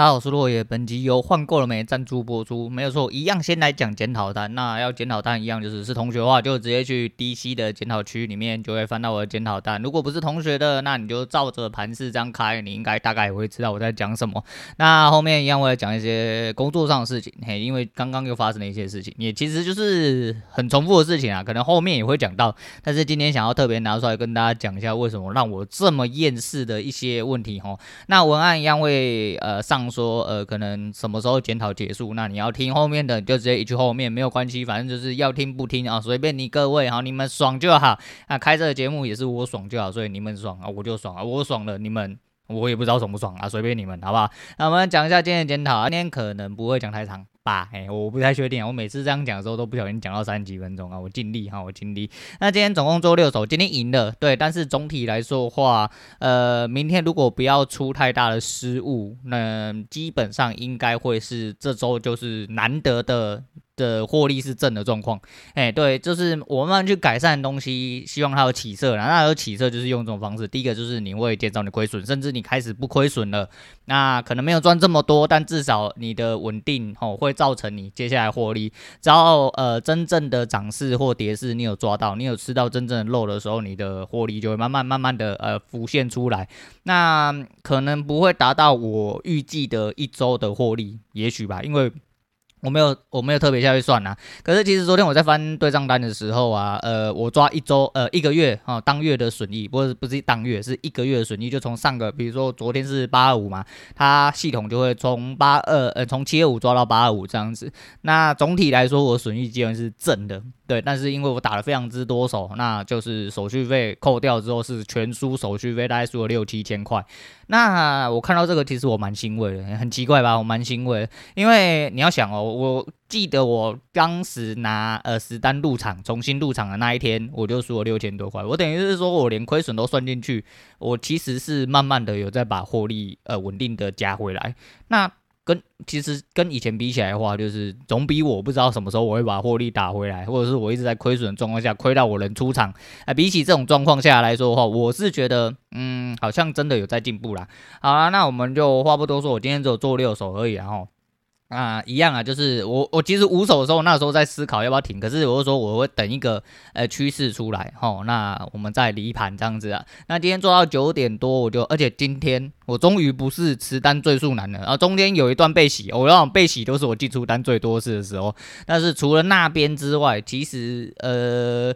大家好，我是落叶。本集由换购了没赞助播出，没有错，一样先来讲检讨单。那要检讨单一样，就是是同学的话，就直接去 DC 的检讨区里面，就会翻到我的检讨单。如果不是同学的，那你就照着盘式这样开，你应该大概也会知道我在讲什么。那后面一样我会讲一些工作上的事情，嘿，因为刚刚又发生了一些事情，也其实就是很重复的事情啊，可能后面也会讲到。但是今天想要特别拿出来跟大家讲一下，为什么让我这么厌世的一些问题哦。那文案一样会呃上说呃可能。什么时候检讨结束？那你要听后面的，就直接一句后面没有关系，反正就是要听不听啊，随便你各位，好，你们爽就好。啊开这个节目也是我爽就好，所以你们爽啊，我就爽啊，我爽了，你们我也不知道爽不爽啊，随便你们，好不好？那我们讲一下今天的检讨，今天可能不会讲太长。啊，哎，我不太确定，我每次这样讲的时候都不小心讲到三十几分钟啊，我尽力哈，我尽力。那今天总共做六手，今天赢了，对，但是总体来说的话，呃，明天如果不要出太大的失误，那基本上应该会是这周就是难得的。的获利是正的状况，哎，对，就是我慢慢去改善的东西，希望它有起色了。那有起色就是用这种方式，第一个就是你会减少你亏损，甚至你开始不亏损了。那可能没有赚这么多，但至少你的稳定哦会造成你接下来获利。只要呃真正的涨势或跌势你有抓到，你有吃到真正的肉的时候，你的获利就会慢慢慢慢的呃浮现出来。那可能不会达到我预计的一周的获利，也许吧，因为。我没有，我没有特别下去算啊。可是其实昨天我在翻对账单的时候啊，呃，我抓一周，呃，一个月啊、哦，当月的损益，不是不是当月，是一个月的损益，就从上个，比如说昨天是八二五嘛，它系统就会从八二，呃，从七二五抓到八二五这样子。那总体来说，我损益基本是正的。对，但是因为我打了非常之多手，那就是手续费扣掉之后是全输手续费，大概输了六七千块。那我看到这个，其实我蛮欣慰的，很奇怪吧？我蛮欣慰，因为你要想哦，我记得我当时拿呃十单入场，重新入场的那一天，我就输了六千多块。我等于是说我连亏损都算进去，我其实是慢慢的有在把获利呃稳定的加回来。那。跟其实跟以前比起来的话，就是总比我不知道什么时候我会把获利打回来，或者是我一直在亏损的状况下亏到我能出场，哎，比起这种状况下来说的话，我是觉得，嗯，好像真的有在进步啦。好啦，那我们就话不多说，我今天只有做六手而已，然后。啊，一样啊，就是我我其实五手的时候，那时候在思考要不要停，可是我就说我会等一个呃趋势出来，吼，那我们再离盘这样子啊。那今天做到九点多，我就而且今天我终于不是持单最速男了，然后中间有一段被洗，我让被洗都是我进出单最多次的时候，但是除了那边之外，其实呃。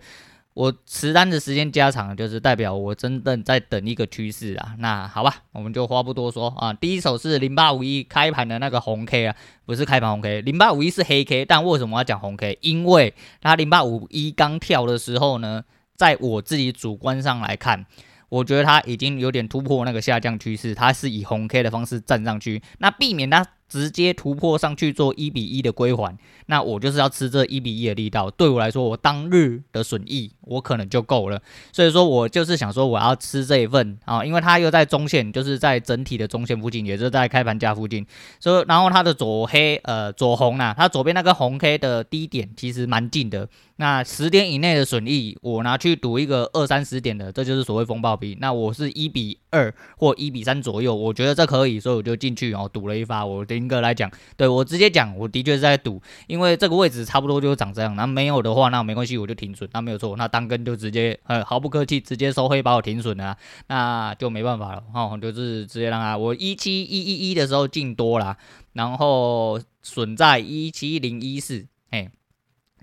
我持单的时间加长，就是代表我真的在等一个趋势啊。那好吧，我们就话不多说啊。第一手是零八五一开盘的那个红 K 啊，不是开盘红 K，零八五一是黑 K。但为什么要讲红 K？因为它零八五一刚跳的时候呢，在我自己主观上来看，我觉得它已经有点突破那个下降趋势，它是以红 K 的方式站上去，那避免它。直接突破上去做一比一的归还，那我就是要吃这一比一的力道。对我来说，我当日的损益我可能就够了。所以说我就是想说，我要吃这一份啊，因为它又在中线，就是在整体的中线附近，也就是在开盘价附近。所以，然后它的左黑呃左红呐，它左边那个红 K 的低点其实蛮近的。那十点以内的损益，我拿去赌一个二三十点的，这就是所谓风暴币。那我是一比二或一比三左右，我觉得这可以，所以我就进去哦赌了一发。我严格来讲，对我直接讲，我的确是在赌，因为这个位置差不多就长这样。那没有的话，那没关系，我就停损。那没有错，那当根就直接呃毫不客气，直接收黑把我停损了，那就没办法了哦，就是直接让他我一七一一一的时候进多了，然后损在一七零一四，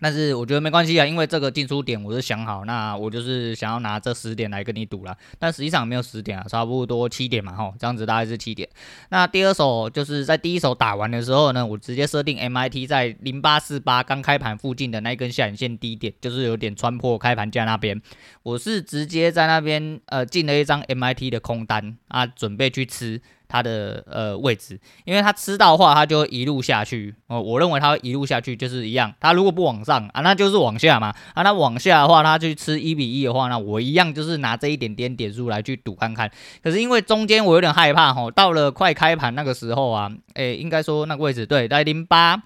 但是我觉得没关系啊，因为这个进出点我是想好，那我就是想要拿这十点来跟你赌了。但实际上没有十点啊，差不多七点嘛，吼，这样子大概是七点。那第二手就是在第一手打完的时候呢，我直接设定 MIT 在零八四八刚开盘附近的那根下影线低点，就是有点穿破开盘价那边，我是直接在那边呃进了一张 MIT 的空单啊，准备去吃。它的呃位置，因为它吃到的话，它就会一路下去哦。我认为它一路下去就是一样，它如果不往上啊，那就是往下嘛。啊，那往下的话，它去吃一比一的话，那我一样就是拿这一点点点数来去赌看看。可是因为中间我有点害怕吼，到了快开盘那个时候啊，诶，应该说那个位置对，在零八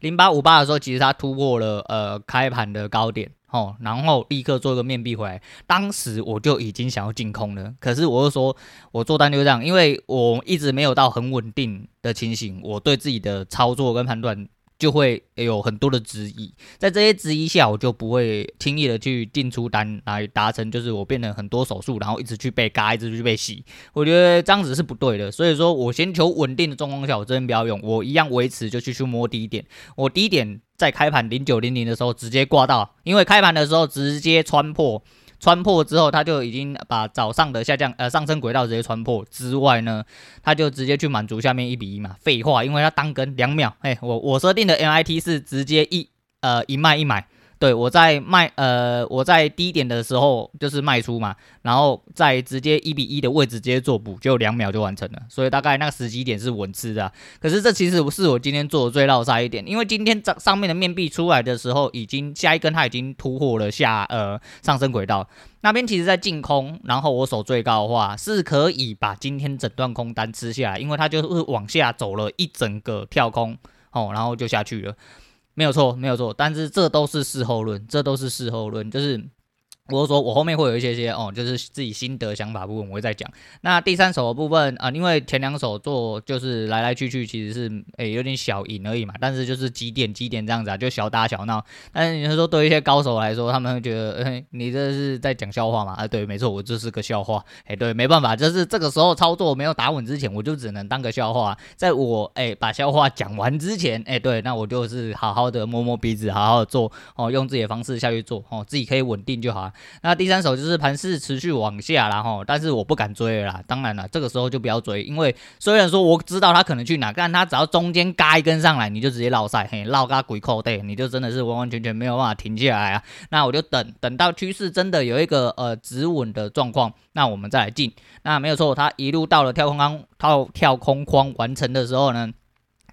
零八五八的时候，其实它突破了呃开盘的高点。哦，然后立刻做一个面壁回来。当时我就已经想要进空了，可是我又说我做单就这样，因为我一直没有到很稳定的情形，我对自己的操作跟判断。就会有很多的质疑，在这些质疑下，我就不会轻易的去进出单来达成，就是我变成很多手数，然后一直去被嘎，一直去被洗，我觉得这样子是不对的。所以说我先求稳定的状况下，我这边不要用，我一样维持就去去摸低点，我低点在开盘零九零零的时候直接挂到，因为开盘的时候直接穿破。穿破之后，他就已经把早上的下降呃上升轨道直接穿破之外呢，他就直接去满足下面一比一嘛。废话，因为他单根两秒，哎，我我设定的 MIT 是直接一呃一卖一买。对，我在卖，呃，我在低点的时候就是卖出嘛，然后在直接一比一的位置直接做补，就两秒就完成了，所以大概那个时机点是稳吃的。可是这其实不是我今天做的最落赛一点，因为今天上上面的面壁出来的时候，已经下一根它已经突破了下呃上升轨道，那边其实在净空，然后我守最高的话是可以把今天整段空单吃下来，因为它就是往下走了一整个跳空哦，然后就下去了。没有错，没有错，但是这都是事后论，这都是事后论，就是。我说我后面会有一些些哦，就是自己心得想法部分，我会再讲。那第三手的部分啊，因为前两手做就是来来去去，其实是诶、有点小赢而已嘛，但是就是几点几点这样子啊，就小打小闹。但是你说对一些高手来说，他们会觉得，诶、你这是在讲笑话嘛？啊，对，没错，我就是个笑话。诶、对，没办法，就是这个时候操作没有打稳之前，我就只能当个笑话。在我诶、把笑话讲完之前，诶、对，那我就是好好的摸摸鼻子，好好的做哦，用自己的方式下去做哦，自己可以稳定就好。那第三手就是盘势持续往下，然后但是我不敢追了啦。当然了，这个时候就不要追，因为虽然说我知道他可能去哪，但他只要中间嘎一根上来，你就直接落赛，嘿，落嘎鬼扣对，你就真的是完完全全没有办法停下来啊。那我就等等到趋势真的有一个呃止稳的状况，那我们再来进。那没有错，他一路到了跳空框套跳空框完成的时候呢，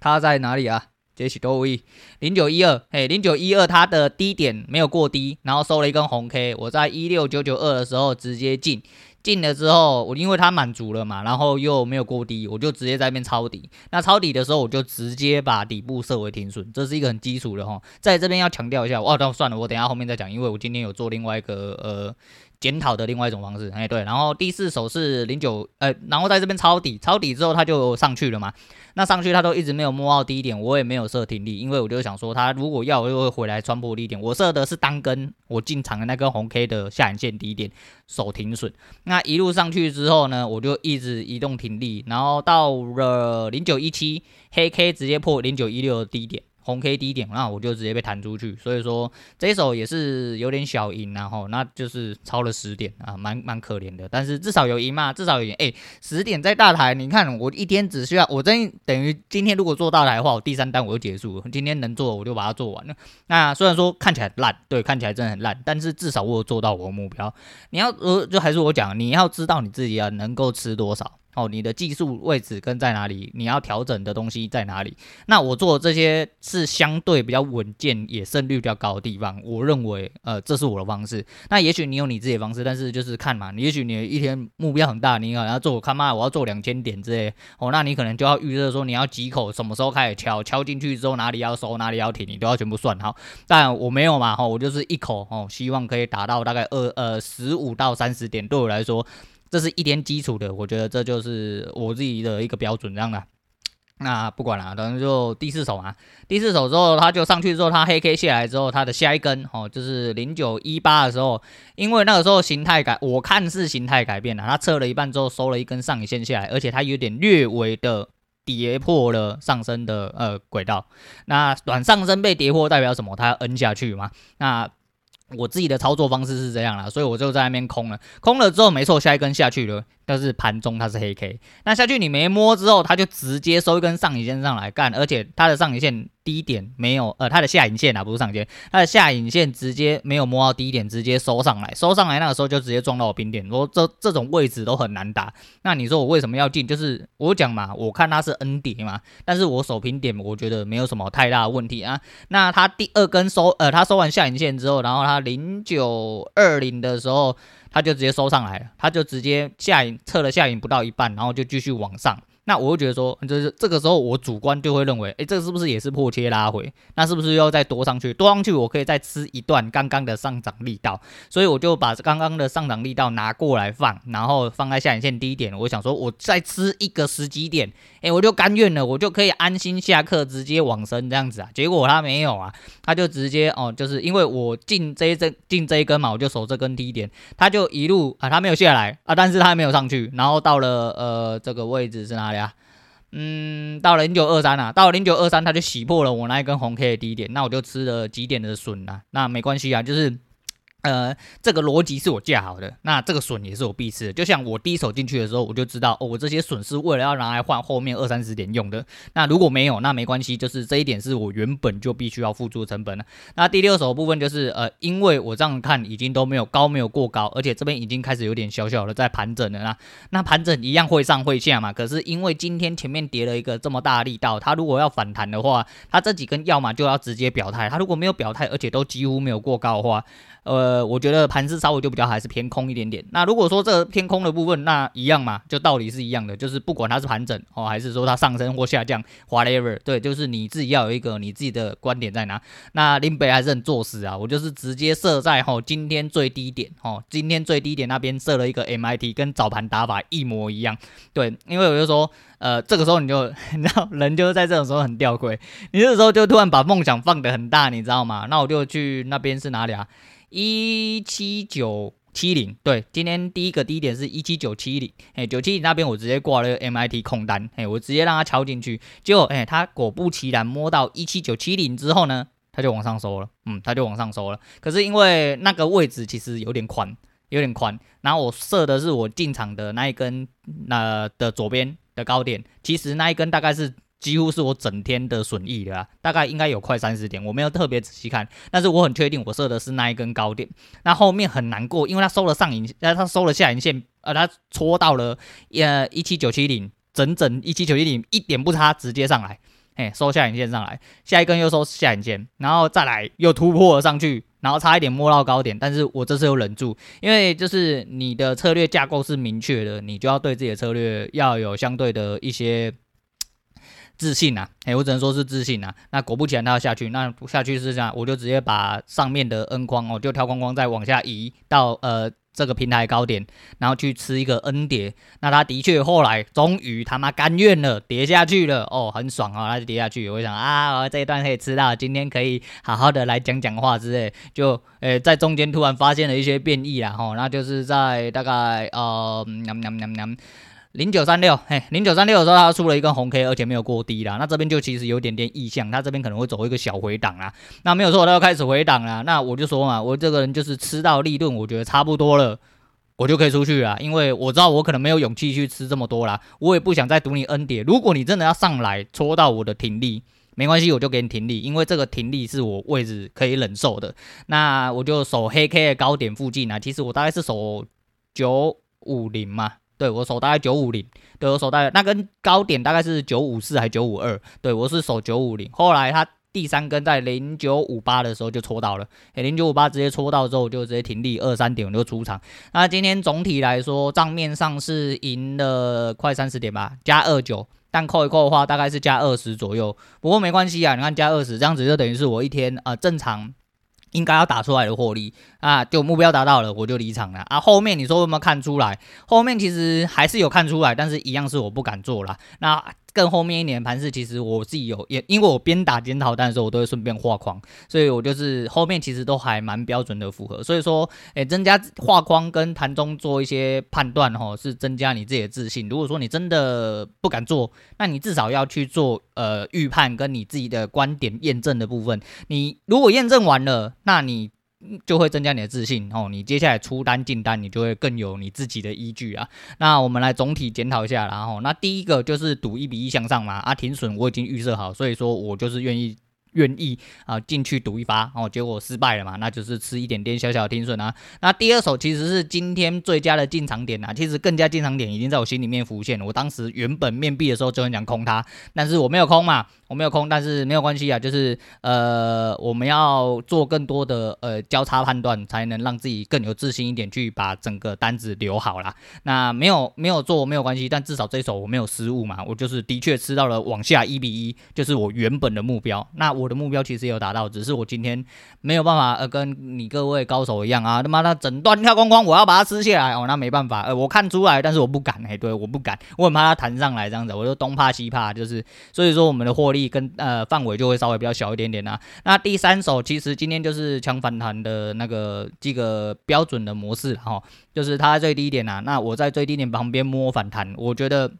他在哪里啊？这是多位零九一二，嘿，零九一二，它的低点没有过低，然后收了一根红 K，我在一六九九二的时候直接进，进了之后，我因为它满足了嘛，然后又没有过低，我就直接在那边抄底。那抄底的时候，我就直接把底部设为停损，这是一个很基础的哈，在这边要强调一下。哦，那算了，我等下后面再讲，因为我今天有做另外一个呃。检讨的另外一种方式，哎对，然后第四手是零九，呃，然后在这边抄底，抄底之后它就上去了嘛。那上去它都一直没有摸到低点，我也没有设停利，因为我就想说它如果要我就会回来穿破低点，我设的是单根我进场的那根红 K 的下影线低点手停损。那一路上去之后呢，我就一直移动停利，然后到了零九一七黑 K 直接破零九一六的低点。红 K 低点，那我就直接被弹出去，所以说这一手也是有点小赢，然后那就是超了十点啊，蛮蛮可怜的，但是至少有赢嘛，至少有赢。哎，十点在大台，你看我一天只需要，我真等于今天如果做大台的话，我第三单我就结束了，今天能做我就把它做完了。那虽然说看起来烂，对，看起来真的很烂，但是至少我有做到我的目标。你要呃，就还是我讲，你要知道你自己要能够吃多少。哦，你的技术位置跟在哪里？你要调整的东西在哪里？那我做这些是相对比较稳健，也胜率比较高的地方。我认为，呃，这是我的方式。那也许你有你自己的方式，但是就是看嘛。也许你一天目标很大，你可能要做，我看嘛，我要做两千点之类。哦，那你可能就要预测说，你要几口，什么时候开始敲，敲进去之后哪里要收，哪里要停，你都要全部算好。但我没有嘛，哈，我就是一口，哦，希望可以达到大概二呃十五到三十点，对我来说。这是一点基础的，我觉得这就是我自己的一个标准，这样的。那不管了，等于就第四手嘛。第四手之后，他就上去之后，他黑 K 下来之后，他的下一根哦，就是零九一八的时候，因为那个时候形态改，我看是形态改变了，他测了一半之后收了一根上影线下来，而且它有点略微的跌破了上升的呃轨道。那短上升被跌破代表什么？它要 N 下去嘛？那。我自己的操作方式是这样啦，所以我就在那边空了，空了之后没错，下一根下去了。就是盘中它是黑 K，那下去你没摸之后，它就直接收一根上影线上来干，而且它的上影线低点没有，呃，它的下影线啊不是上影线，它的下影线直接没有摸到低点，直接收上来，收上来那个时候就直接撞到我冰点，说这这种位置都很难打。那你说我为什么要进？就是我讲嘛，我看它是 N 叠嘛，但是我守平点，我觉得没有什么太大的问题啊。那它第二根收，呃，它收完下影线之后，然后它零九二零的时候。他就直接收上来了，他就直接下影测了下影不到一半，然后就继续往上。那我会觉得说，就是这个时候我主观就会认为，哎，这个是不是也是破切拉回？那是不是要再多上去？多上去我可以再吃一段刚刚的上涨力道，所以我就把刚刚的上涨力道拿过来放，然后放在下影线低点。我想说，我再吃一个十几点，哎，我就甘愿了，我就可以安心下课，直接往生这样子啊。结果他没有啊，他就直接哦，就是因为我进这一阵进这一根嘛，我就守这根低点，他就一路啊，他没有下来啊，但是他没有上去，然后到了呃这个位置是哪里啊？嗯，到了零九二三啊，到了零九二三，它就洗破了我那一根红 K 的低点，那我就吃了几点的损啊，那没关系啊，就是。呃，这个逻辑是我架好的，那这个损也是我必吃的。就像我第一手进去的时候，我就知道哦，我这些损是为了要拿来换后面二三十点用的。那如果没有，那没关系，就是这一点是我原本就必须要付出成本了。那第六手部分就是呃，因为我这样看已经都没有高，没有过高，而且这边已经开始有点小小的在盘整了啦。那盘整一样会上会下嘛，可是因为今天前面跌了一个这么大力道，它如果要反弹的话，它这几根要么就要直接表态，它如果没有表态，而且都几乎没有过高的话。呃，呃我觉得盘势稍微就比较还是偏空一点点。那如果说这个偏空的部分，那一样嘛，就道理是一样的，就是不管它是盘整哦，还是说它上升或下降，whatever，对，就是你自己要有一个你自己的观点在哪。那林北还是很作死啊，我就是直接设在吼今天最低点哦，今天最低点那边设了一个 MIT，跟早盘打法一模一样。对，因为我就说，呃，这个时候你就 你知道人就是在这种时候很吊诡，你这时候就突然把梦想放得很大，你知道吗？那我就去那边是哪里啊？一七九七零，对，今天第一个低点是一七九七零，哎，九七零那边我直接挂了个 MIT 空单，哎，我直接让它敲进去，结果，哎，它果不其然摸到一七九七零之后呢，它就往上收了，嗯，它就往上收了。可是因为那个位置其实有点宽，有点宽，然后我设的是我进场的那一根那的左边的高点，其实那一根大概是。几乎是我整天的损益了，大概应该有快三十点，我没有特别仔细看，但是我很确定我设的是那一根高点。那后面很难过，因为它收了上影，呃，它收了下影线，呃，它戳到了呃一七九七零，整整一七九七零一点不差，直接上来，哎，收下影线上来，下一根又收下影线，然后再来。又突破了上去，然后差一点摸到高点，但是我这次又忍住，因为就是你的策略架构是明确的，你就要对自己的策略要有相对的一些。自信啊，哎，我只能说是自信啊。那果不其然，它要下去，那下去是这样，我就直接把上面的 N 框哦，就跳框框再往下移到呃这个平台高点，然后去吃一个 N 跌。那他的确后来终于他妈甘愿了，跌下去了哦，很爽哦，它就跌下去。我想啊，这一段可以吃到，今天可以好好的来讲讲话之类。就诶在中间突然发现了一些变异啊，吼，那就是在大概呃，喵喵喵喵。零九三六，嘿，零九三六的时候，它出了一根红 K，而且没有过低啦。那这边就其实有点点意向，它这边可能会走一个小回档啦。那没有错，它要开始回档啦。那我就说嘛，我这个人就是吃到利润，我觉得差不多了，我就可以出去了。因为我知道我可能没有勇气去吃这么多啦，我也不想再赌你 N 跌。如果你真的要上来戳到我的停利，没关系，我就给你停利，因为这个停利是我位置可以忍受的。那我就守黑 K 的高点附近啊，其实我大概是守九五零嘛。对，我守大概九五零，对，我守大概那根高点大概是九五四还是九五二，对，我是守九五零。后来它第三根在零九五八的时候就戳到了，零九五八直接戳到之后就直接停利二三点我就出场。那今天总体来说账面上是赢了快三十点吧，加二九，但扣一扣的话大概是加二十左右。不过没关系啊，你看加二十这样子就等于是我一天啊、正常。应该要打出来的获利啊，就目标达到了，我就离场了啊。后面你说有没有看出来？后面其实还是有看出来，但是一样是我不敢做了。那。更后面一年盘势，其实我自己有也，因为我边打检讨单的时候，我都会顺便画框，所以我就是后面其实都还蛮标准的符合。所以说，诶、增加画框跟盘中做一些判断，吼，是增加你自己的自信。如果说你真的不敢做，那你至少要去做呃预判跟你自己的观点验证的部分。你如果验证完了，那你。就会增加你的自信哦，你接下来出单进单，你就会更有你自己的依据啊。那我们来总体检讨一下，然后那第一个就是赌一比一向上嘛，啊停损我已经预设好，所以说我就是愿意愿意啊进去赌一发哦，结果失败了嘛，那就是吃一点点小小的停损啊。那第二手其实是今天最佳的进场点啊，其实更加进场点已经在我心里面浮现了。我当时原本面壁的时候就很想空它，但是我没有空嘛，我没有空，但是没有关系啊，就是呃我们要做更多的呃交叉判断，才能让自己更有自信一点，去把整个单子留好啦。那没有没有做没有关系，但至少这一手我没有失误嘛，我就是的确吃到了往下一比一，就是我原本的目标。那我的目标其实也有达到，只是我今天没有办法呃跟你各位高手一样啊，他妈的整段跳光光，我要把它吃下来哦，那没办法，呃我看出来，但是我不敢，哎对，我不敢，我很怕它弹上来这样子，我就东怕西怕，就是所以说我们的获利跟呃范围就会稍微比较小一点点啊。那第三手其实今天就是强反弹的那个这个标准的模式哈，就是它最低点啊，那我在最低点旁边摸反弹，我觉得。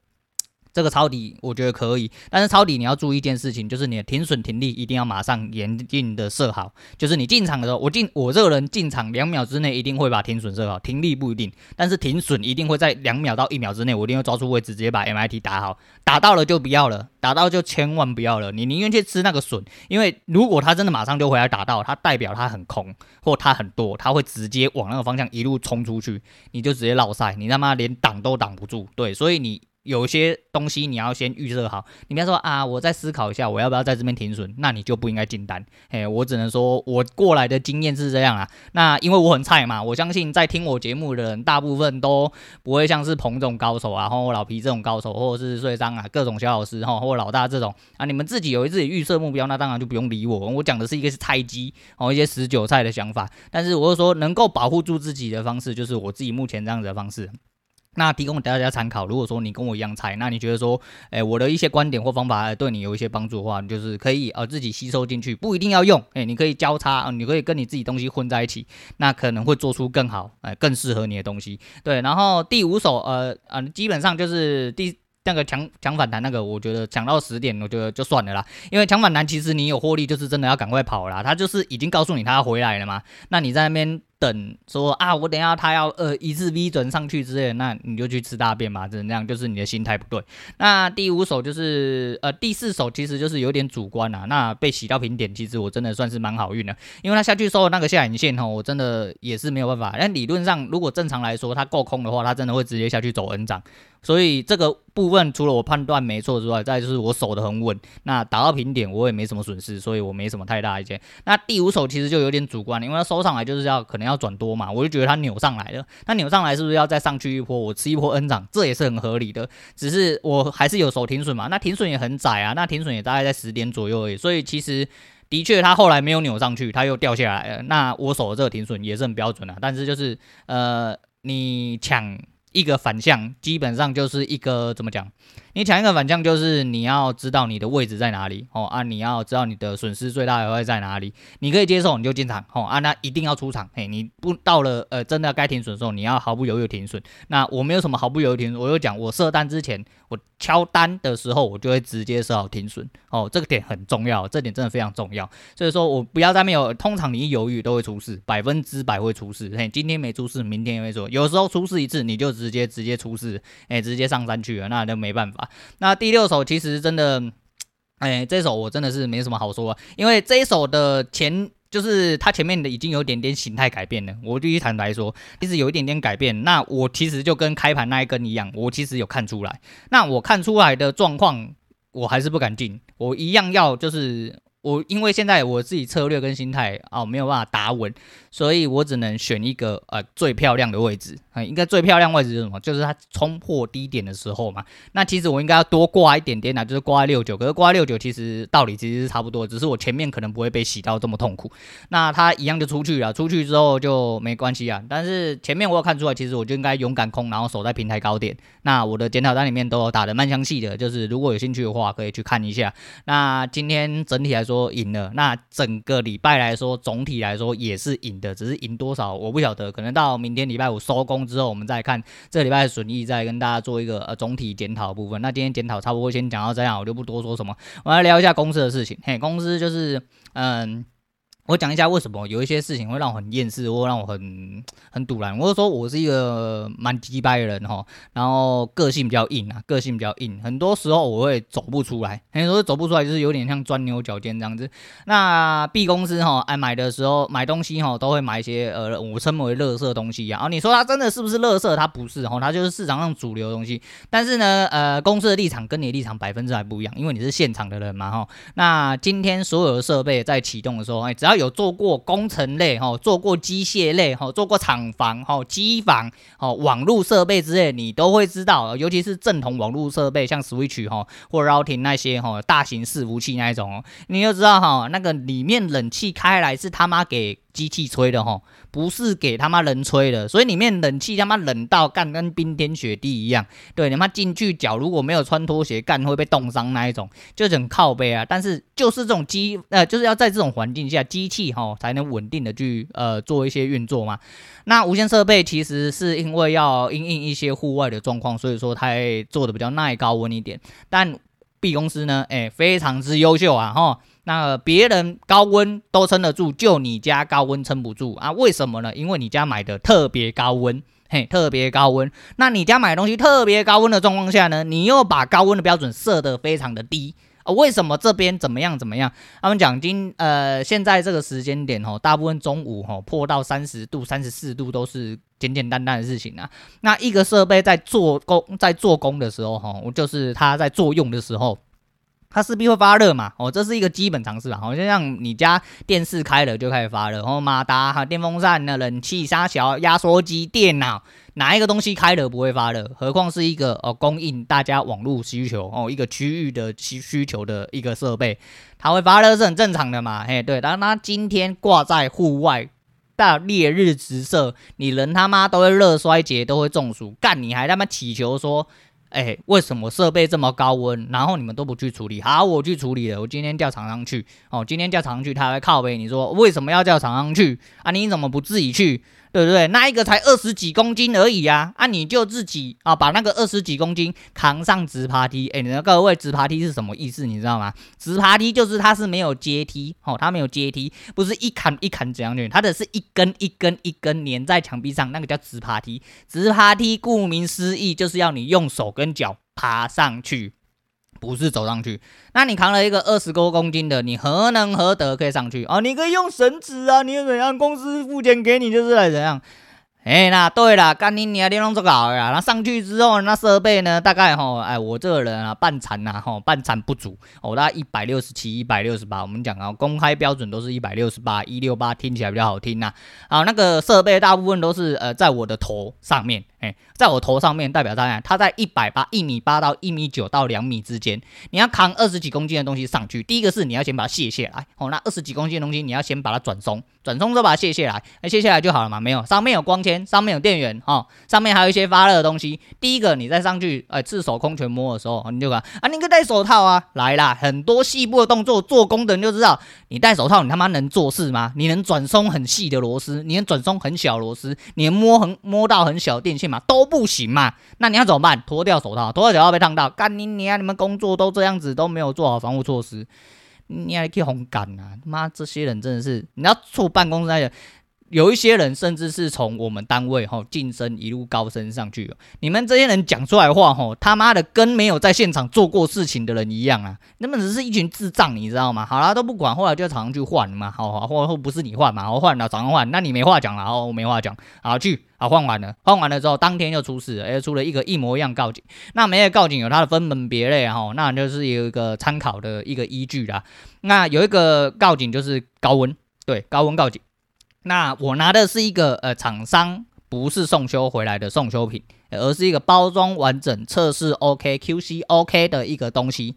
这个抄底我觉得可以，但是抄底你要注意一件事情，就是你的停损停利一定要马上严禁的设好。就是你进场的时候，我进我这个人进场两秒之内一定会把停损设好，停利不一定，但是停损一定会在两秒到一秒之内，我一定会抓住位置直接把 MIT 打好，打到了就不要了，打到就千万不要了，你宁愿去吃那个损，因为如果他真的马上就回来打到，他代表他很空或他很多，他会直接往那个方向一路冲出去，你就直接落赛，你他妈连挡都挡不住，对，所以你。有些东西你要先预设好，你别说啊，我再思考一下，我要不要在这边停损？那你就不应该进单。哎，我只能说，我过来的经验是这样啊。那因为我很菜嘛，我相信在听我节目的人，大部分都不会像是彭总高手啊，或老皮这种高手，或者是税商啊，各种小老师哈，或老大这种啊，你们自己有自己预设目标，那当然就不用理我。我讲的是一个是菜鸡哦，一些十韭菜的想法。但是我是说，能够保护住自己的方式，就是我自己目前这样子的方式。那提供给大家参考。如果说你跟我一样菜，那你觉得说，哎、我的一些观点或方法对你有一些帮助的话，你就是可以呃自己吸收进去，不一定要用。哎、你可以交叉，呃，你可以跟你自己东西混在一起，那可能会做出更好，哎、更适合你的东西。对，然后第五首，呃呃，基本上就是第那个抢抢反弹那个，我觉得抢到十点，我觉得就算了啦。因为抢反弹其实你有获利，就是真的要赶快跑啦。他就是已经告诉你他要回来了嘛，那你在那边。等说啊，我等下他要呃一次 V 准上去之类，那你就去吃大便嘛，只能这样，就是你的心态不对。那第五手就是呃第四手，其实就是有点主观啊。那被洗到平点，其实我真的算是蛮好运的，因为他下去收的那个下影线哈，我真的也是没有办法。但理论上，如果正常来说，他够空的话，他真的会直接下去走 N 涨。所以这个部分除了我判断没错之外，再就是我守得很稳。那打到平点，我也没什么损失，所以我没什么太大意见。那第五手其实就有点主观，因为它收上来就是要可能要转多嘛，我就觉得它扭上来了。它扭上来是不是要再上去一波？我吃一波 N 涨，这也是很合理的。只是我还是有守停损嘛，那停损也很窄啊，那停损也大概在十点左右而已。所以其实的确它后来没有扭上去，它又掉下来了。那我守的这个停损也是很标准的，但是就是呃，你抢。一个反向基本上就是一个怎么讲？你抢一个反向，就是你要知道你的位置在哪里哦啊，你要知道你的损失最大的会在哪里，你可以接受你就进场哦啊，那一定要出场嘿，你不到了呃真的该停损的时候，你要毫不犹豫停损。那我没有什么毫不犹豫停，我就讲我设单之前，我敲单的时候，我就会直接设好停损哦，这个点很重要，这点真的非常重要。所以说我不要在没有，通常你一犹豫都会出事，百分之百会出事。嘿，今天没出事，明天也会出，有时候出事一次你就直接直接出事，哎，直接上山去了，那就没办法。那第六手其实真的，哎，这手我真的是没什么好说啊，因为这一手的前就是它前面的已经有点点形态改变了。我必须坦白说，其实有一点点改变。那我其实就跟开盘那一根一样，我其实有看出来。那我看出来的状况，我还是不敢进，我一样要就是。我因为现在我自己策略跟心态哦没有办法打稳，所以我只能选一个呃最漂亮的位置应该最漂亮位置是什么？就是它冲破低点的时候嘛。那其实我应该要多挂一点点啊，就是挂六九。可是挂六九其实道理其实是差不多，只是我前面可能不会被洗到这么痛苦。那它一样就出去了，出去之后就没关系啊。但是前面我有看出来，其实我就应该勇敢空，然后守在平台高点。那我的检讨单里面都有打的蛮详细的，就是如果有兴趣的话可以去看一下。那今天整体来。说赢了，那整个礼拜来说，总体来说也是赢的，只是赢多少我不晓得，可能到明天礼拜五收工之后，我们再看这个礼拜的损益，再跟大家做一个呃总体检讨部分。那今天检讨差不多先讲到这样，我就不多说什么，我来聊一下公司的事情。嘿，公司就是嗯。我讲一下为什么有一些事情会让我很厌世，或让我很 很赌然。我就说我是一个蛮鸡掰的人哈，然后个性比较硬啊，个性比较硬，很多时候我会走不出来，很多时候走不出来就是有点像钻牛角尖这样子。那 B 公司哈，爱买的时候买东西哈，都会买一些呃，我称为垃圾东西啊。你说它真的是不是垃圾？它不是哈，它就是市场上主流的东西。但是呢，呃，公司的立场跟你立场百分之百不一样，因为你是现场的人嘛哈。那今天所有的设备在启动的时候，哎，只要有做过工程类哈，做过机械类哈，做过厂房哈、机房哦、网络设备之类，你都会知道。尤其是正统网络设备，像 Switch 哈或 Routing 那些哈，大型伺服器那一种，你就知道哈，那个里面冷气开来是他妈给机器吹的哈，不是给他妈人吹的，所以里面冷气他妈冷到干跟冰天雪地一样。对，你妈进去脚如果没有穿拖鞋干会被冻伤那一种，就是很靠背啊。但是就是这种机呃，就是要在这种环境下，机器哈才能稳定的去呃做一些运作嘛。那无线设备其实是因为要因应一些户外的状况，所以说它做的比较耐高温一点。但 B 公司呢，哎，非常之优秀啊哈。那别人高温都撑得住，就你家高温撑不住啊？为什么呢？因为你家买的特别高温，嘿，特别高温。那你家买东西特别高温的状况下呢，你又把高温的标准设得非常的低啊？为什么这边怎么样怎么样？他们讲今呃现在这个时间点哦，大部分中午哦破到三十度、三十四度都是简简单单的事情啊。那一个设备在做工在做工的时候吼，就是它在作用的时候。它势必会发热嘛，哦，这是一个基本常识啊，好像像你家电视开了就开始发热，然后马达哈、电风扇、那冷气、沙小、压缩机、电脑，哪一个东西开了不会发热？何况是一个哦供应大家网络需求哦一个区域的需需求的一个设备，它会发热是很正常的嘛，嘿，对，但它今天挂在户外，大烈日直射，你人他妈都会热衰竭，都会中暑，干你还他妈祈求说？哎，为什么设备这么高温，然后你们都不去处理？好，我去处理了。我今天叫厂商去，哦，今天叫厂商去，他还靠背。你说为什么要叫厂商去啊？你怎么不自己去？对不对？那一个才二十几公斤而已啊！啊，你就自己啊，把那个二十几公斤扛上直爬梯。哎，你的各位，直爬梯是什么意思？你知道吗？直爬梯就是它是没有阶梯，哦，它没有阶梯，不是一砍一砍这样的，它的是一根一根一根粘在墙壁上，那个叫直爬梯。直爬梯顾名思义就是要你用手跟脚爬上去。不是走上去，那你扛了一个二十多公斤的，你何能何德可以上去啊？你可以用绳子啊，你怎样？公司付钱给你就是来怎样？哎，那对了，干你你啊，电动车搞呀，那上去之后，那设备呢？大概哈，哎，我这个人啊，半残呐，哈，半残不足，我大概一百六十七、一百六十八。我们讲啊，公开标准都是一百六十八、一六八，听起来比较好听呐。好，那个设备大部分都是呃，在我的头上面。哎，在我头上面代表它，它在一百八一米八到一米九到两米之间。你要扛二十几公斤的东西上去，第一个是你要先把它卸下来。哦，那二十几公斤的东西你要先把它转松，转松之后把它卸下来。那卸下来就好了嘛？没有，上面有光纤，上面有电源，哦，上面还有一些发热的东西。第一个你再上去，哎，赤手空拳摸的时候，你就看啊，你可以戴手套啊。来啦，很多细部的动作，做工的人就知道，你戴手套，你他妈能做事吗？你能转松很细的螺丝？你能转松很小螺丝？你能摸很摸到很小电线嘛？都不行。嘛，那你要怎么办？脱掉手套，脱掉手套被烫到，干你你啊！你们工作都这样子，都没有做好防护措施，你还去烘干啊！妈，这些人真的是，你要坐办公室那些。有一些人甚至是从我们单位吼晋升一路高升上去，你们这些人讲出来话吼，他妈的跟没有在现场做过事情的人一样啊！那么只是一群智障，你知道吗？好啦，都不管，后来就常常去换嘛，好好，或或不是你换嘛，我换了，常常换，那你没话讲了，哦，我没话讲，好去，好换完了，换完了之后，当天就出事了，哎，出了一个一模一样告警，那每个告警有它的分门别类哈，那就是有一个参考的一个依据啦。那有一个告警就是高温，对，高温告警。那我拿的是一个呃，厂商不是送修回来的送修品，而是一个包装完整、测试 OK、QC OK 的一个东西。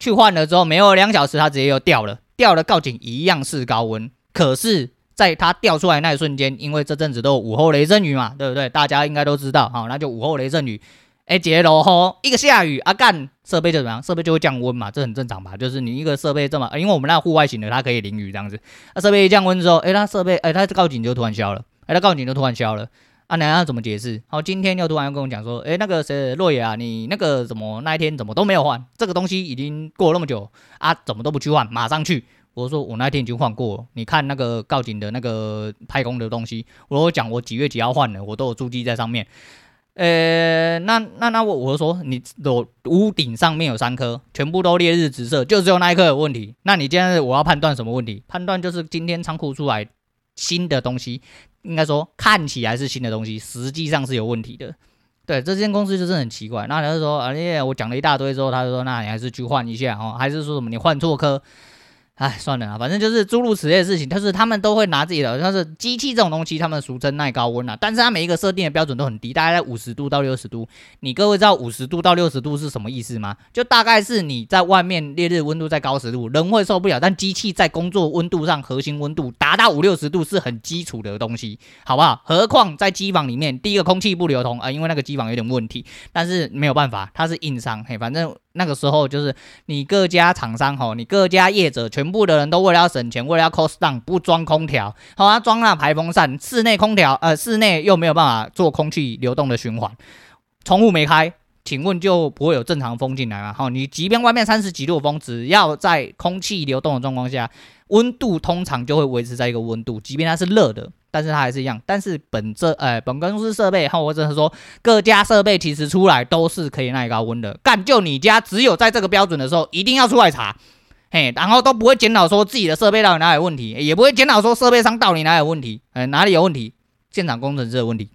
去换了之后，没有两小时，它直接又掉了，掉了告警一样是高温。可是，在它掉出来那一瞬间，因为这阵子都有午后雷阵雨嘛，对不对？大家应该都知道，好，那就午后雷阵雨。哎，结了吼，一个下雨啊，干设备就怎么样？设备就会降温嘛，这很正常吧？就是你一个设备这么，因为我们那户外型的，它可以淋雨这样子。那设备一降温之后，哎，它设备，哎，它告警就突然消了，哎，它告警就突然消了。啊，你要怎么解释？好，今天又突然跟我讲说，哎，那个谁，洛野啊，你那个怎么那一天怎么都没有换？这个东西已经过了那么久啊，怎么都不去换？马上去。我说我那天已经换过了，你看那个告警的那个派工的东西，我说我讲我几月几号换的，我都有注记在上面。呃，那那那我我说你的屋顶上面有三颗，全部都烈日直射，就只有那一颗有问题。那你现在我要判断什么问题？判断就是今天仓库出来新的东西，应该说看起来是新的东西，实际上是有问题的。对，这间公司就是很奇怪。那他就说，哎呀，我讲了一大堆之后，他就说，那你还是去换一下哦，还是说什么你换错颗？哎，算了啊，反正就是诸如此类的事情，但是他们都会拿自己的，像是机器这种东西，他们俗称耐高温啊，但是它每一个设定的标准都很低，大概在五十度到六十度。你各位知道五十度到六十度是什么意思吗？就大概是你在外面烈日温度再高十度，人会受不了，但机器在工作温度上核心温度达到五六十度是很基础的东西，好不好？何况在机房里面，第一个空气不流通啊，因为那个机房有点问题，但是没有办法，它是硬伤，嘿，反正。那个时候就是你各家厂商吼，你各家业者全部的人都为了要省钱，为了要 cost down，不装空调，好啊，装那排风扇，室内空调呃，室内又没有办法做空气流动的循环，窗户没开，请问就不会有正常风进来吗？好，你即便外面三十几度的风，只要在空气流动的状况下，温度通常就会维持在一个温度，即便它是热的。但是它还是一样，但是本这呃本公司设备，或者是说各家设备其实出来都是可以耐高温的。干就你家只有在这个标准的时候，一定要出来查，嘿，然后都不会检讨说自己的设备到底哪里有问题，也不会检讨说设备商到底哪里有问题，哎，哪里有问题，现场工程师的问题。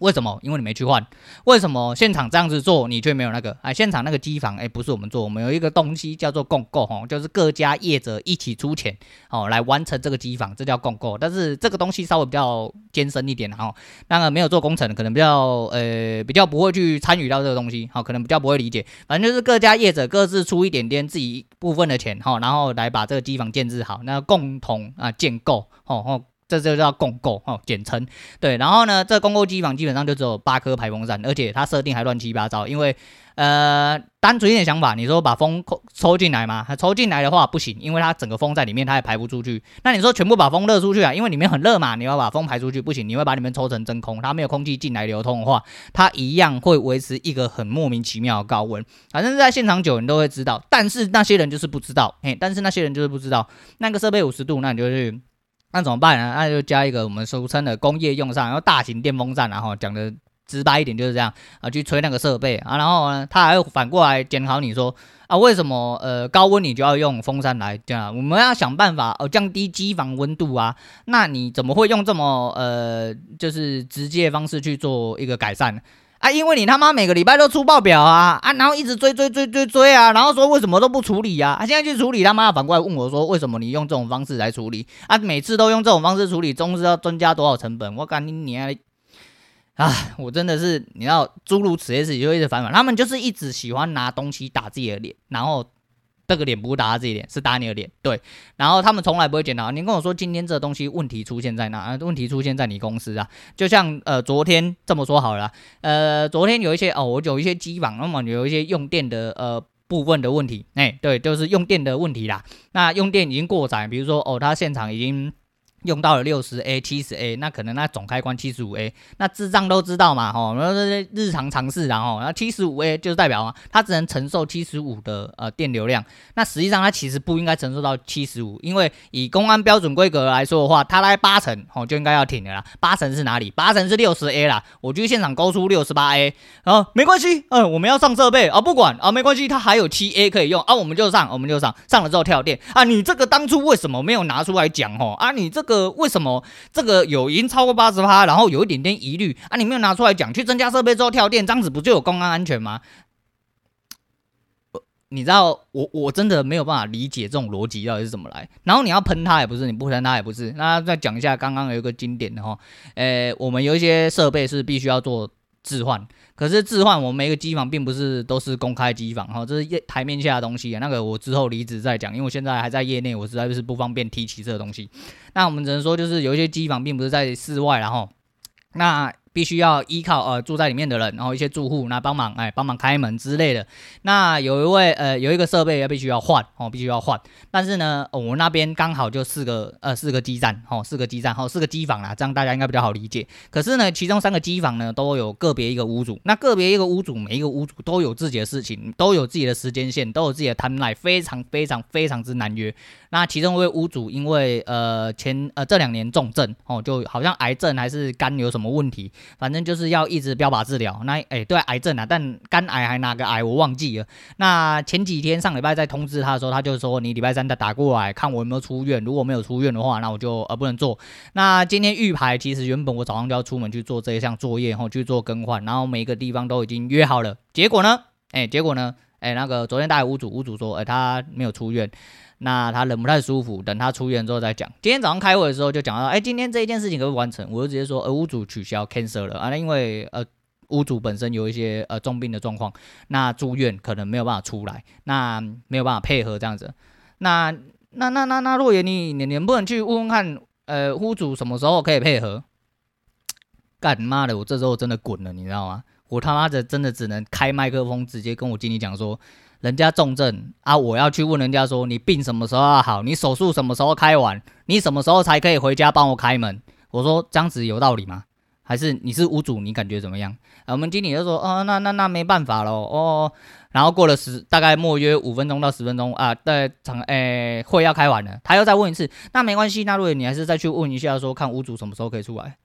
为什么？因为你没去换。为什么现场这样子做，你却没有那个？哎，现场那个机房，哎，不是我们做，我们有一个东西叫做共构，吼，就是各家业者一起出钱，哦，来完成这个机房，这叫共构。但是这个东西稍微比较艰深一点，哈，那个没有做工程的，可能比较，呃，比较不会去参与到这个东西，好，可能比较不会理解。反正就是各家业者各自出一点点自己部分的钱，哈，然后来把这个机房建置好，那共同啊建构，吼吼。这就叫共构哦，简称对。然后呢，这共构机房基本上就只有八颗排风扇，而且它设定还乱七八糟。因为呃，单纯一点想法，你说把风抽进来嘛？它抽进来的话不行，因为它整个风在里面，它也排不出去。那你说全部把风热出去啊？因为里面很热嘛，你要把风排出去不行，你会把里面抽成真空，它没有空气进来流通的话，它一样会维持一个很莫名其妙的高温。反正在现场久，你都会知道。但是那些人就是不知道，嘿，但是那些人就是不知道那个设备五十度，那你就去。那怎么办呢？那就加一个我们俗称的工业用上，然后大型电风扇，然后讲的直白一点就是这样啊，去吹那个设备啊，然后呢，他还会反过来检讨你说啊，为什么呃高温你就要用风扇来这样？我们要想办法哦降低机房温度啊，那你怎么会用这么呃就是直接的方式去做一个改善？啊，因为你他妈每个礼拜都出报表啊啊，然后一直追追追追追啊，然后说为什么都不处理啊？啊，现在去处理，他妈反过来问我说，为什么你用这种方式来处理？啊，每次都用这种方式处理，总是要增加多少成本？我感觉你还！啊，我真的是，你要诸如此类事情就一直反反，他们就是一直喜欢拿东西打自己的脸，然后。这个脸不是打他自己脸，是打你的脸。对，然后他们从来不会检讨。你跟我说今天这东西问题出现在哪？啊，问题出现在你公司啊。就像呃昨天这么说好了，呃昨天有一些哦，我有一些机房，那么有一些用电的呃部分的问题。哎，对，就是用电的问题啦。那用电已经过载，比如说哦，他现场已经。用到了六十 A、七十 A，那可能那总开关七十五 A，那智障都知道嘛，吼，那这些日常常识，然后那七十五 A 就代表啊，它只能承受七十五的呃电流量，那实际上它其实不应该承受到七十五，因为以公安标准规格来说的话，它来八成哦就应该要停了啦，八成是哪里？八成是六十 A 啦，我去现场勾出六十八 A，然后没关系，嗯、我们要上设备啊，不管啊，没关系，它还有七 A 可以用啊，我们就上，我们就上，上了之后跳电啊，你这个当初为什么没有拿出来讲吼啊？你这个。个为什么这个有已经超过八十趴，然后有一点点疑虑啊？你没有拿出来讲，去增加设备之后跳电，这样子不就有公安安全吗？你知道我我真的没有办法理解这种逻辑到底是怎么来。然后你要喷他也不是，你不喷他也不是。那再讲一下刚刚有一个经典的哈，呃，我们有一些设备是必须要做。置换，可是置换，我们每个机房并不是都是公开机房哈，这是业台面下的东西啊。那个我之后离职再讲，因为我现在还在业内，我实在是不方便提起这个东西。那我们只能说，就是有一些机房并不是在室外，然后那必须要依靠呃住在里面的人，然后一些住户那帮忙哎帮忙开门之类的。那有一位呃有一个设备要必须要换哦，必须要换。但是呢，哦、我那边刚好就四个呃四个基站哦，四个基站哦，四个机房啦，这样大家应该比较好理解。可是呢，其中三个机房呢都有个别一个屋主，那个别一个屋主每一个屋主都有自己的事情，都有自己的时间线，都有自己的 timeline，非常非常非常之难约。那其中一位屋主因为呃前呃这两年重症哦，就好像癌症还是肝有什么问题。反正就是要一直标靶治疗，那哎，对癌症啊，但肝癌还哪个癌我忘记了。那前几天上礼拜在通知他的时候，他就说你礼拜三再打过来看我有没有出院，如果没有出院的话，那我就呃不能做。那今天预排，其实原本我早上就要出门去做这一项作业，然后去做更换，然后每一个地方都已经约好了。结果呢，哎，结果呢，哎，那个昨天带屋主，屋主说，哎，他没有出院。那他人不太舒服，等他出院之后再讲。今天早上开会的时候就讲到，哎，今天这一件事情可不可以完成？我就直接说，呃，屋主取消 cancel 了啊，那因为呃，屋主本身有一些呃重病的状况，那住院可能没有办法出来，那没有办法配合这样子。那那那那那若言，你你能不能去问问看，呃，屋主什么时候可以配合？干妈的，我这时候真的滚了，你知道吗？我他妈的真的只能开麦克风，直接跟我经理讲说。人家重症啊，我要去问人家说，你病什么时候好？你手术什么时候开完？你什么时候才可以回家帮我开门？我说这样子有道理吗？还是你是屋主，你感觉怎么样？啊，我们经理就说，哦，那那那没办法喽，哦。然后过了十大概莫约五分钟到十分钟啊，在场诶会要开完了，他又再问一次，那没关系，那如果你还是再去问一下，说看屋主什么时候可以出来，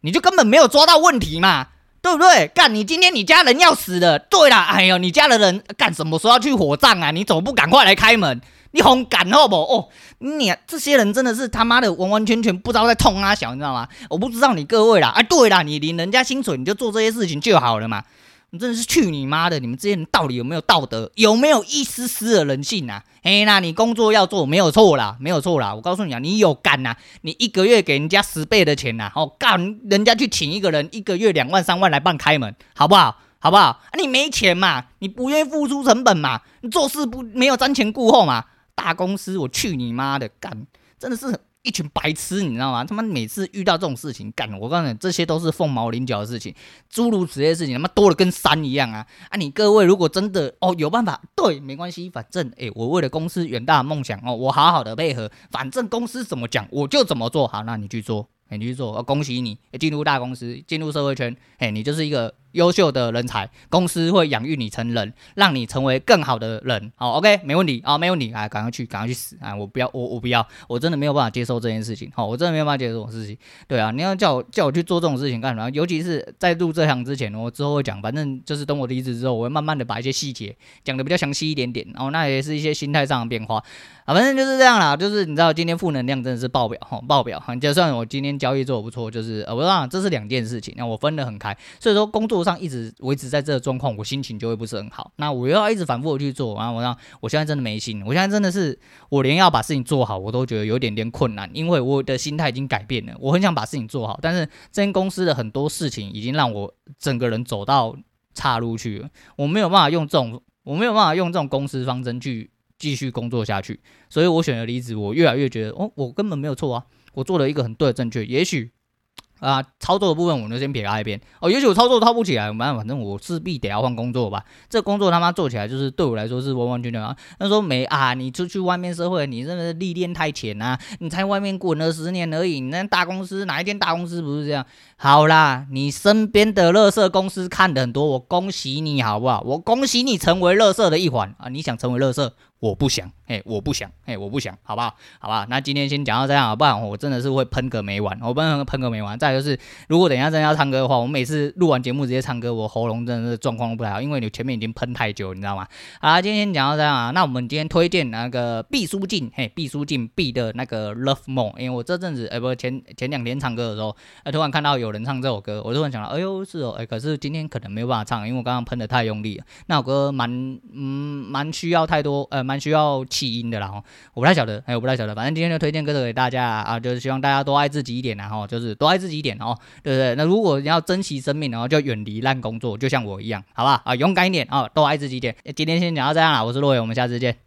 你就根本没有抓到问题嘛。对不对？干，你今天你家人要死了。对啦，哎呦，你家的人干什么时候要去火葬啊？你怎么不赶快来开门？你很敢好不？哦，你、这些人真的是他妈的完完全全不知道在痛啊小，你知道吗？我不知道你各位啦。啊，对啦，你领人家薪水你就做这些事情就好了嘛。你真的是去你妈的！你们这些人到底有没有道德？有没有一丝丝的人性啊？哎，那你工作要做没有错啦，没有错啦。我告诉你啊，你有干呐？你一个月给人家十倍的钱呐，哦，干人家去请一个人一个月两万三万来办开门，好不好？好不好？你没钱嘛？你不愿意付出成本嘛？你做事不没有瞻前顾后嘛？大公司我去你妈的干，真的是。一群白痴，你知道吗？他们每次遇到这种事情，干，我告诉你，这些都是凤毛麟角的事情，诸如此类的事情，他妈多的跟山一样啊！啊，你各位如果真的哦有办法，对，没关系，反正诶，我为了公司远大的梦想哦，我好好的配合，反正公司怎么讲我就怎么做，好，那你去做，你去做，恭喜你进入大公司，进入社会圈，诶，你就是一个。优秀的人才，公司会养育你成人，让你成为更好的人。好，OK，没问题啊，没问题。啊，赶快去，赶快去死啊！我不要，我我不要，我真的没有办法接受这件事情。好，我真的没有办法接受这种事情。对啊，你要叫我叫我去做这种事情干什么？尤其是在入这行之前，我之后会讲。反正就是等我离职之后，我会慢慢的把一些细节讲的比较详细一点点。然后那也是一些心态上的变化。啊，反正就是这样啦。就是你知道，今天负能量真的是爆表，哈，爆表。就算我今天交易做的不错，就是呃，我讲这是两件事情，那我分得很开。所以说工作上一直维持在这个状况，我心情就会不是很好。那我又要一直反复的去做，然后我让我现在真的没心，我现在真的是我连要把事情做好，我都觉得有点点困难，因为我的心态已经改变了。我很想把事情做好，但是这间公司的很多事情已经让我整个人走到岔路去了。我没有办法用这种，我没有办法用这种公司方针去。继续工作下去，所以我选择离职。我越来越觉得，哦，我根本没有错啊，我做了一个很对的正确。也许啊，操作的部分我们就先撇开一边。哦，也许我操作操不起来，反正反正我势必得要换工作吧。这工作他妈做起来就是对我来说是完完全全啊。他说没啊，你出去外面社会，你真的历练太浅啊，你才外面滚了十年而已。你那大公司哪一间大公司不是这样？好啦，你身边的垃圾公司看的很多，我恭喜你好不好？我恭喜你成为垃圾的一环啊！你想成为垃圾？我不想，哎，我不想，哎，我不想，好不好？好吧，那今天先讲到这样，不然我真的是会喷个没完，我不能喷个没完。再就是，如果等一下真的要唱歌的话，我每次录完节目直接唱歌，我喉咙真的是状况不太好，因为你前面已经喷太久，你知道吗？好啦，今天先讲到这样啊。那我们今天推荐那个毕书尽，嘿，毕书尽毕的那个 Love More，因为我这阵子，哎，不，前前两天唱歌的时候，哎，突然看到有人唱这首歌，我突然想到，哎呦，是哦，哎，可是今天可能没有办法唱，因为我刚刚喷的太用力了。那首歌蛮，嗯，蛮需要太多，呃，蛮需要弃。音的啦哦，我不太晓得，哎，我不太晓得，反正今天就推荐歌手给大家啊，就是希望大家多爱自己一点，然后就是多爱自己一点哦，对不对？那如果你要珍惜生命，然后就远离烂工作，就像我一样，好吧？啊，勇敢一点啊，多爱自己一点。今天先讲到这样啦，我是洛伟，我们下次见。